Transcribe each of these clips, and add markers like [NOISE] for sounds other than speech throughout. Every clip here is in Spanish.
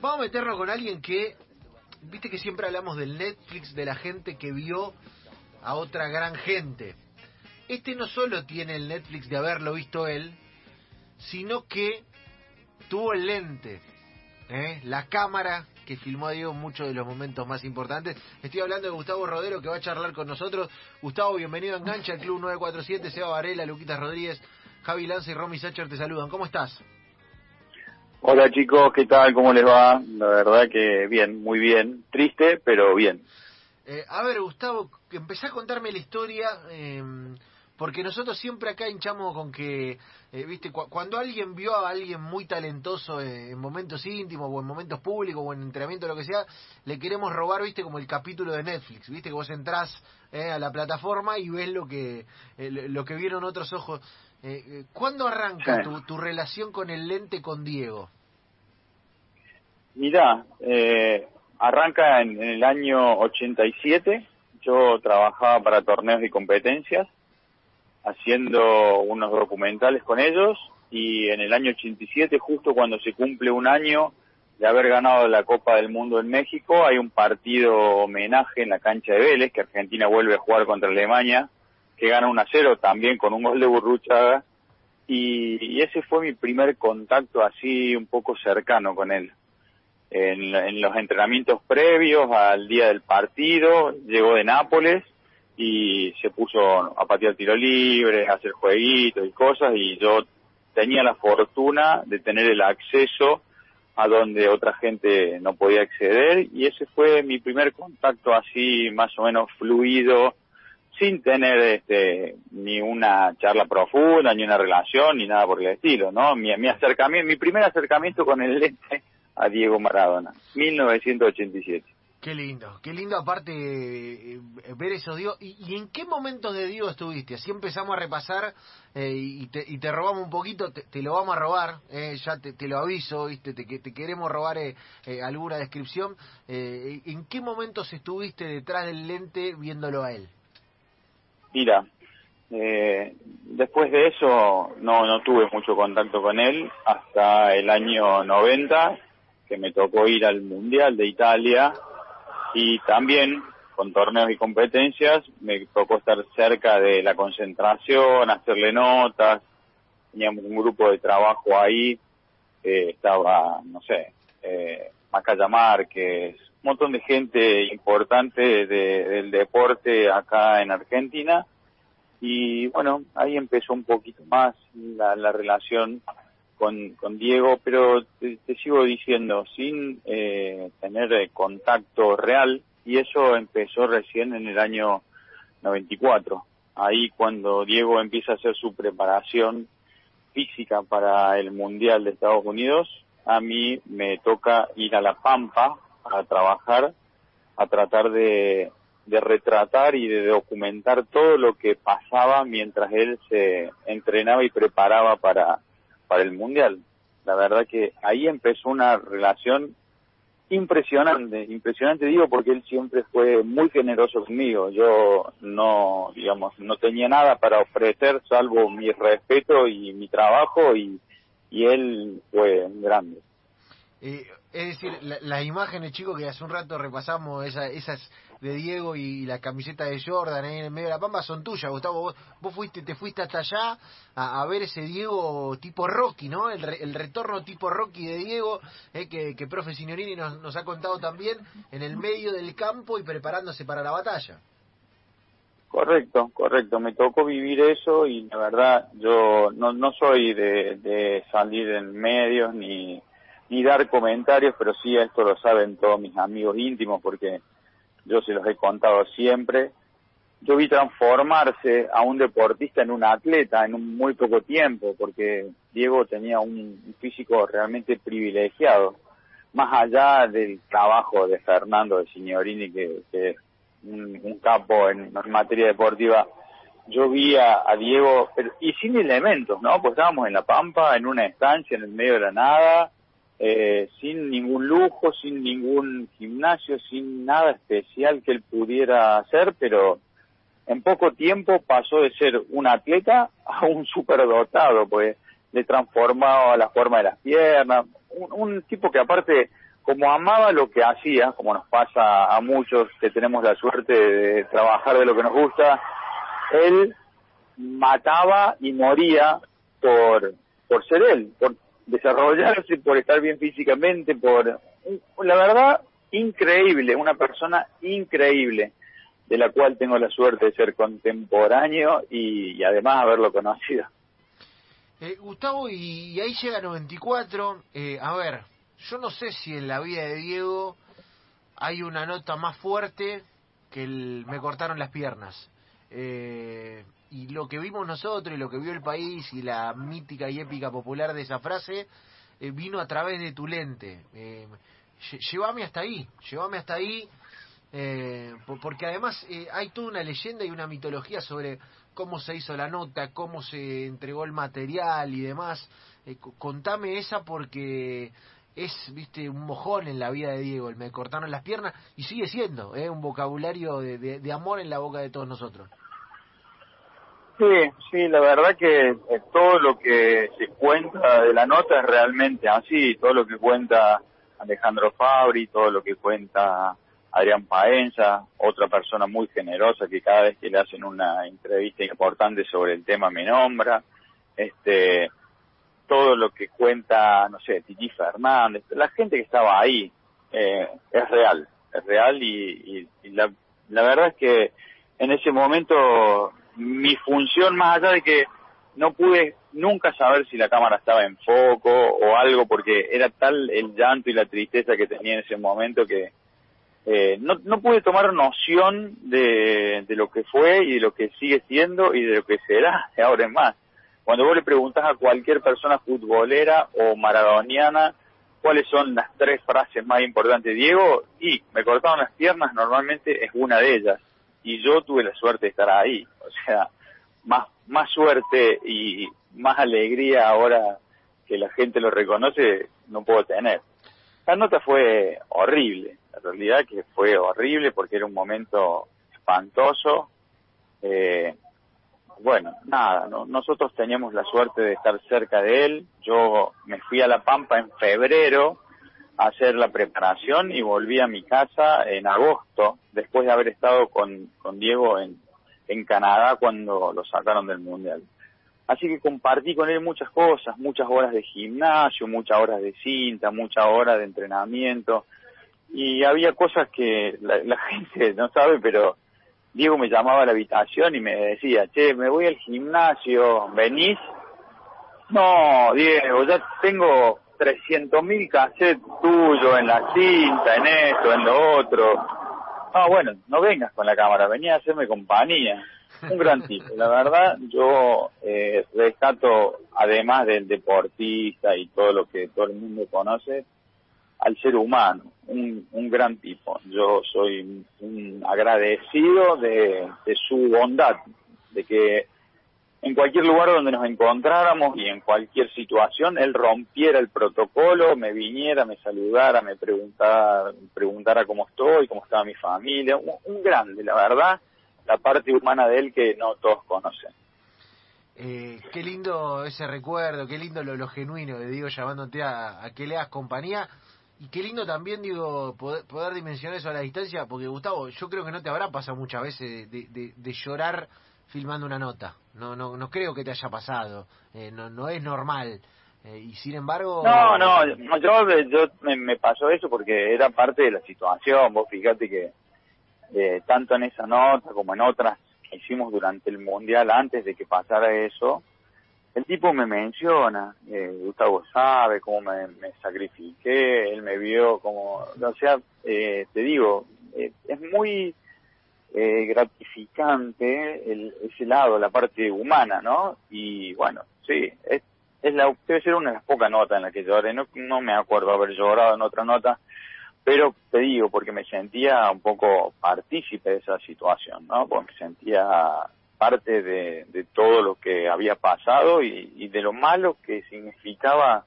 Vamos a meternos con alguien que, viste que siempre hablamos del Netflix, de la gente que vio a otra gran gente. Este no solo tiene el Netflix de haberlo visto él, sino que tuvo el lente, ¿eh? la cámara que filmó a Diego muchos de los momentos más importantes. Estoy hablando de Gustavo Rodero que va a charlar con nosotros. Gustavo, bienvenido a Engancha, el Club 947, Seba Varela, Luquitas Rodríguez, Javi Lanza y Romy Sacher te saludan. ¿Cómo estás? Hola chicos, ¿qué tal? ¿Cómo les va? La verdad que bien, muy bien. Triste, pero bien. Eh, a ver, Gustavo, empecé a contarme la historia, eh, porque nosotros siempre acá hinchamos con que, eh, viste, cuando alguien vio a alguien muy talentoso en momentos íntimos o en momentos públicos o en entrenamiento lo que sea, le queremos robar, viste, como el capítulo de Netflix, viste, que vos entrás a la plataforma y ves lo que, lo que vieron otros ojos. Eh, ¿Cuándo arranca tu, tu, relación con el lente con Diego? Mirá, eh, arranca en, el año 87. Yo trabajaba para torneos y competencias, haciendo unos documentales con ellos. Y en el año 87, justo cuando se cumple un año de haber ganado la Copa del Mundo en México, hay un partido homenaje en la cancha de Vélez, que Argentina vuelve a jugar contra Alemania que gana 1 a 0 también con un gol de Burruchaga. Y, ese fue mi primer contacto así un poco cercano con él. En, los entrenamientos previos al día del partido, llegó de Nápoles y se puso a patear tiro libre, a hacer jueguitos y cosas y yo tenía la fortuna de tener el acceso a donde otra gente no podía acceder y ese fue mi primer contacto así más o menos fluido sin tener este, ni una charla profunda, ni una relación, ni nada por el estilo, ¿no? Mi, mi acercamiento, mi primer acercamiento con el lente a Diego Maradona, 1987. Qué lindo, qué lindo aparte eh, ver esos Diego. ¿Y, en qué momentos de Diego estuviste? Así empezamos a repasar eh, y, te, y, te, robamos un poquito, te, lo vamos a robar, eh, ya te, lo aviso, ¿viste? Te, te queremos robar alguna descripción. ¿En qué momentos estuviste detrás del lente viéndolo a él? Mira, eh, después de eso no, no tuve mucho contacto con él hasta el año 90, que me tocó ir al Mundial de Italia. Y también con torneos y competencias me tocó estar cerca de la concentración, hacerle notas, teníamos un grupo de trabajo ahí, estaba, no sé, eh, Macaya Márquez, montón de gente importante del deporte acá en Argentina. Y bueno, ahí empezó un poquito más la, relación con, con Diego, pero te, sigo diciendo, sin eh, tener contacto real, y eso empezó recién en el año 94, ahí cuando Diego empieza a hacer su preparación física para el Mundial de Estados Unidos, a mí me toca ir a La Pampa a trabajar, a tratar de, de retratar y de documentar todo lo que pasaba mientras él se entrenaba y preparaba para, para el Mundial. La verdad que ahí empezó una relación impresionante, impresionante digo porque él siempre fue muy generoso conmigo. Yo no, digamos, no tenía nada para ofrecer salvo mi respeto y mi trabajo y, y él fue grande. Eh, es decir, las imágenes, chicos, que hace un rato repasamos, esas de Diego y la camiseta de Jordan ahí en el medio de la pampa, son tuyas, Gustavo. Vos, fuiste, te fuiste hasta allá a, ver ese Diego tipo Rocky, ¿no? El, el retorno tipo Rocky de Diego, eh, que, que profe Signorini nos, nos ha contado también, en el medio del campo y preparándose para la batalla. Correcto, correcto. Me tocó vivir eso y la verdad yo no, no soy de, de salir en medios ni ni dar comentarios, pero sí esto lo saben todos mis amigos íntimos porque yo se los he contado siempre. Yo vi transformarse a un deportista en un atleta en un muy poco tiempo, porque Diego tenía un físico realmente privilegiado, más allá del trabajo de Fernando de Signorini, que, es un, capo en, materia deportiva. Yo vi a, Diego, y sin elementos, ¿no? Pues estábamos en La Pampa, en una estancia en el medio de la nada, eh, sin ningún lujo, sin ningún gimnasio, sin nada especial que él pudiera hacer, pero en poco tiempo pasó de ser un atleta a un superdotado, pues le transformaba la forma de las piernas, un, tipo que aparte como amaba lo que hacía, como nos pasa a muchos que tenemos la suerte de trabajar de lo que nos gusta, él mataba y moría por, por ser él, por desarrollarse, por estar bien físicamente, por, la verdad, increíble, una persona increíble, de la cual tengo la suerte de ser contemporáneo y, además haberlo conocido. Eh, Gustavo, y, ahí llega 94, eh, a ver, yo no sé si en la vida de Diego hay una nota más fuerte que el me cortaron las piernas. Eh, y lo que vimos nosotros y lo que vio el país y la mítica y épica popular de esa frase eh, vino a través de tu lente. Eh, llévame hasta ahí, llévame hasta ahí, eh, porque además eh, hay toda una leyenda y una mitología sobre cómo se hizo la nota, cómo se entregó el material y demás. contame esa porque es, viste, un mojón en la vida de Diego, el me cortaron las piernas y sigue siendo un vocabulario de amor en la boca de todos nosotros. Sí, sí, la verdad que eh, todo lo que se cuenta de la nota es realmente así, todo lo que cuenta Alejandro Fabri, todo lo que cuenta Adrián Paenza, otra persona muy generosa que cada vez que le hacen una entrevista importante sobre el tema me nombra, este, todo lo que cuenta, no sé, Titi Fernández, la gente que estaba ahí, eh, es real, es real y, y la, la verdad es que en ese momento mi función, más allá de que no pude nunca saber si la cámara estaba en foco o algo, porque era tal el llanto y la tristeza que tenía en ese momento que eh, no, no pude tomar noción de, de lo que fue y de lo que sigue siendo y de lo que será de [LAUGHS] ahora en más. Cuando vos le preguntas a cualquier persona futbolera o maradoniana cuáles son las tres frases más importantes, Diego, y me cortaron las piernas, normalmente es una de ellas y yo tuve la suerte de estar ahí. O sea, más, más suerte y más alegría ahora que la gente lo reconoce, no puedo tener. La nota fue horrible, la realidad que fue horrible porque era un momento espantoso. Eh, bueno, nada, nosotros teníamos la suerte de estar cerca de él. Yo me fui a La Pampa en febrero hacer la preparación y volví a mi casa en agosto, después de haber estado con, con Diego en, en Canadá cuando lo sacaron del Mundial. Así que compartí con él muchas cosas, muchas horas de gimnasio, muchas horas de cinta, muchas horas de entrenamiento. Y había cosas que la, la [LAUGHS] gente no sabe, pero Diego me llamaba a la habitación y me decía, che, me voy al gimnasio, ¿venís? No, Diego, ya tengo 300 mil cassettes tuyos en la cinta, en esto, en lo otro. Ah, bueno, no vengas con la cámara, venía a hacerme compañía. Un gran [LAUGHS] tipo. La verdad, yo eh, rescato, además del deportista y todo lo que todo el mundo conoce, al ser humano, un, un gran tipo. Yo soy un agradecido de, de su bondad, de que en cualquier lugar donde nos encontráramos y en cualquier situación, él rompiera el protocolo, me viniera, me saludara, me preguntara, preguntara cómo estoy, cómo estaba mi familia. Un, grande, la verdad, la parte humana de él que no todos conocen. Eh, qué lindo ese recuerdo, qué lindo lo, lo genuino de Diego llamándote a, que le hagas compañía. Y qué lindo también, digo, poder, dimensionar eso a la distancia, porque Gustavo, yo creo que no te habrá pasado muchas veces de llorar filmando una nota. No, no, no creo que te haya pasado. Eh, no, no es normal. Eh, y sin embargo... No, no, yo, yo me, pasó eso porque era parte de la situación. Vos fíjate que eh, tanto en esa nota como en otras que hicimos durante el Mundial antes de que pasara eso, el tipo me menciona, Gustavo sabe cómo me, me, sacrifiqué, él me vio como, o sea, te digo, es muy eh, gratificante el, ese lado, la parte humana, ¿no? Y bueno, sí, es, es la, debe ser una de las pocas notas en las que lloré, no, me acuerdo haber llorado en otra nota, pero te digo, porque me sentía un poco partícipe de esa situación, ¿no? Porque me sentía parte de, de todo lo que había pasado y, y de lo malo que significaba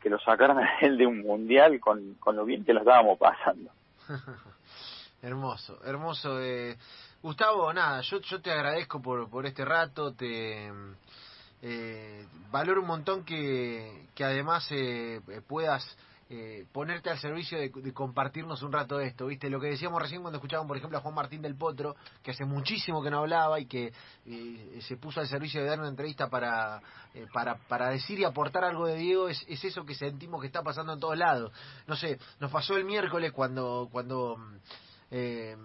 que lo sacaran [LAUGHS] a él de un mundial con, con lo bien que lo estábamos pasando. [LAUGHS] Hermoso, hermoso. Eh, Gustavo, nada, yo, yo te agradezco por, por este rato, te eh, valoro un montón que, que además eh, puedas eh, ponerte al servicio de, compartirnos un rato de esto, ¿viste? Lo que decíamos recién cuando escuchábamos, por ejemplo, a Juan Martín del Potro, que hace muchísimo que no hablaba y que eh, se puso al servicio de dar una entrevista para, eh, para, para decir y aportar algo de Diego, es, es eso que sentimos que está pasando en todos lados. No sé, nos pasó el miércoles cuando, cuando eh,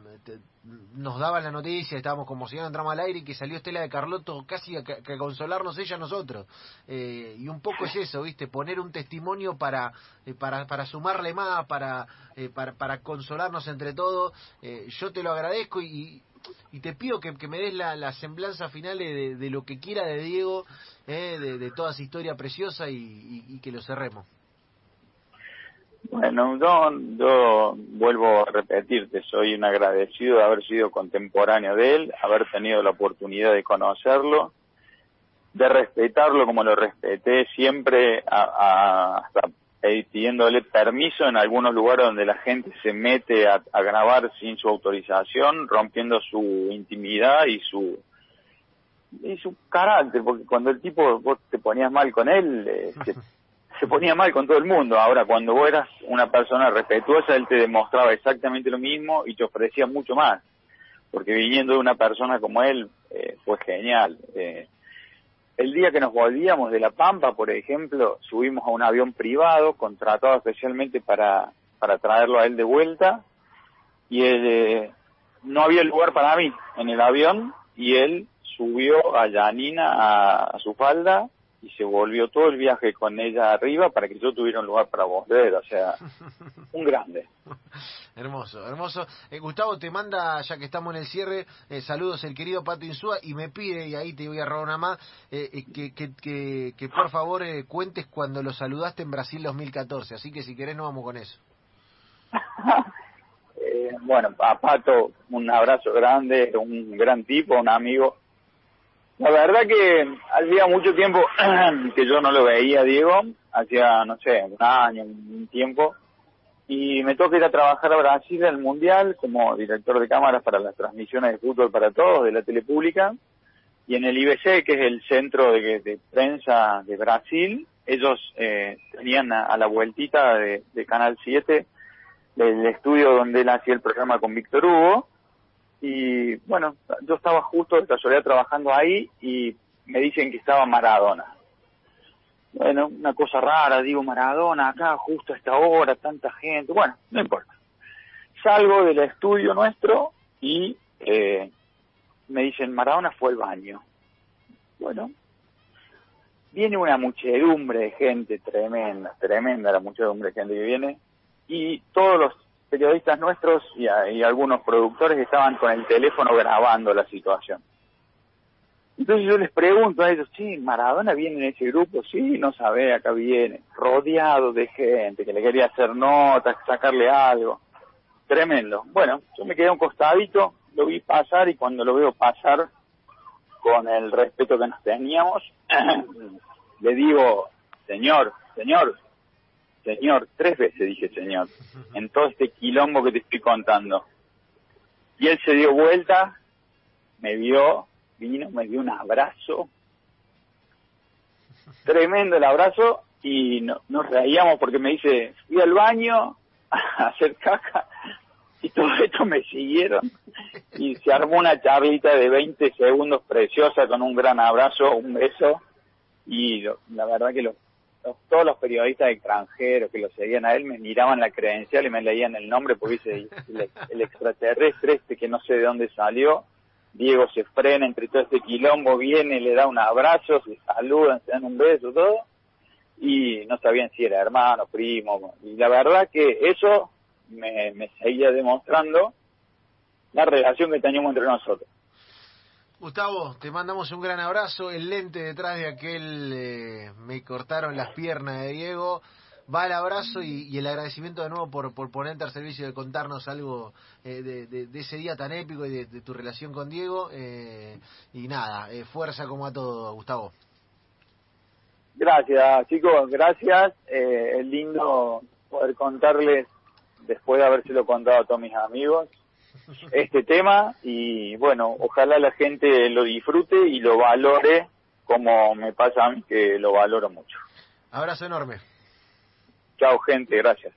nos daban la noticia, estábamos como si entramos al aire y que salió Estela de Carlotto casi a, consolarnos ella a nosotros. Eh, y un poco es eso, ¿viste? Poner un testimonio para, eh, para, para sumarle más, para, eh, para, consolarnos entre todos. yo te lo agradezco y, y te pido que, me des la, la semblanza final de, de, lo que quiera de Diego, de, de, toda esa historia preciosa y que lo cerremos. Bueno, yo, vuelvo a repetirte, soy un agradecido de haber sido contemporáneo de él, haber tenido la oportunidad de conocerlo, de respetarlo como lo respeté siempre, hasta pidiéndole permiso en algunos lugares donde la gente se mete a, grabar sin su autorización, rompiendo su intimidad y su y su carácter, porque cuando el tipo vos te ponías mal con él, eh, [LAUGHS] se ponía mal con todo el mundo. Ahora, cuando vos eras una persona respetuosa, él te demostraba exactamente lo mismo y te ofrecía mucho más. Porque viniendo de una persona como él, eh, fue genial. Eh, el día que nos volvíamos de La Pampa, por ejemplo, subimos a un avión privado contratado especialmente para, para traerlo a él de vuelta y eh, no había lugar para mí en el avión y él subió a Janina a su falda y se volvió todo el viaje con ella arriba para que yo tuviera un lugar para volver, o sea, [LAUGHS] un grande. hermoso, hermoso. Eh, Gustavo te manda, ya que estamos en el cierre, eh, saludos el querido Pato Insúa y me pide, y ahí te voy a robar una más, eh, que, que, que, por favor cuentes cuando lo saludaste en Brasil 2014, así que si querés nos vamos con eso. [LAUGHS] bueno, a Pato un abrazo grande, un gran tipo, un amigo la verdad que hacía mucho tiempo [CLEARS THROAT] que yo no lo veía, Diego, hacía, no sé, un año, un tiempo, y me toca ir a trabajar a Brasil el Mundial como director de cámaras para las transmisiones de fútbol para todos de la tele pública, y en el IBC, que es el centro de, prensa de Brasil, ellos eh, tenían a, la vueltita de, de Canal 7 del estudio donde él hacía el programa con Víctor Hugo, y bueno, yo estaba justo de casualidad trabajando ahí y me dicen que estaba Maradona. Bueno, una cosa rara, digo Maradona acá justo a esta hora, tanta gente, bueno, no importa. Salgo del estudio nuestro y eh, me dicen Maradona fue al baño. Bueno, viene una muchedumbre de gente tremenda, tremenda la muchedumbre de gente que viene y todos los periodistas nuestros y, algunos productores estaban con el teléfono grabando la situación. Entonces yo les pregunto a ellos, sí, Maradona viene en ese grupo, sí, no sabe, acá viene, rodeado de gente que le quería hacer notas, sacarle algo. Tremendo. Bueno, yo me quedé a un costadito, lo vi pasar y cuando lo veo pasar con el respeto que nos teníamos, [CLEARS THROAT] le digo, señor, señor, Señor, tres veces dije Señor, en todo este quilombo que te estoy contando. Y él se dio vuelta, me vio, vino, me dio un abrazo, tremendo el abrazo, y no, nos reíamos porque me dice, fui al baño [LAUGHS] a hacer caca, y todo esto me siguieron, y se armó una charlita de 20 segundos preciosa con un gran abrazo, un beso, y la verdad que lo todos los periodistas extranjeros que lo seguían a él me miraban la credencial y me leían el nombre porque dice el, extraterrestre este que no sé de dónde salió. Diego se frena entre todo este quilombo, viene, le da un abrazo, se saludan, se dan un beso, todo. Y no sabían si era hermano, primo. Y la verdad que eso me, me seguía demostrando la relación que teníamos entre nosotros. Gustavo, te mandamos un gran abrazo. El lente detrás de aquel eh, me cortaron las piernas de Diego. Va el abrazo y, el agradecimiento de nuevo por, por ponerte al servicio de contarnos algo eh, de, ese día tan épico y de, tu relación con Diego. Eh, y nada, fuerza como a todo, Gustavo. Gracias, chicos, gracias. es lindo poder contarles, después de habérselo contado a todos mis amigos, este tema y bueno, ojalá la gente lo disfrute y lo valore como me pasa a mí que lo valoro mucho. Abrazo enorme. Chao, gente, gracias.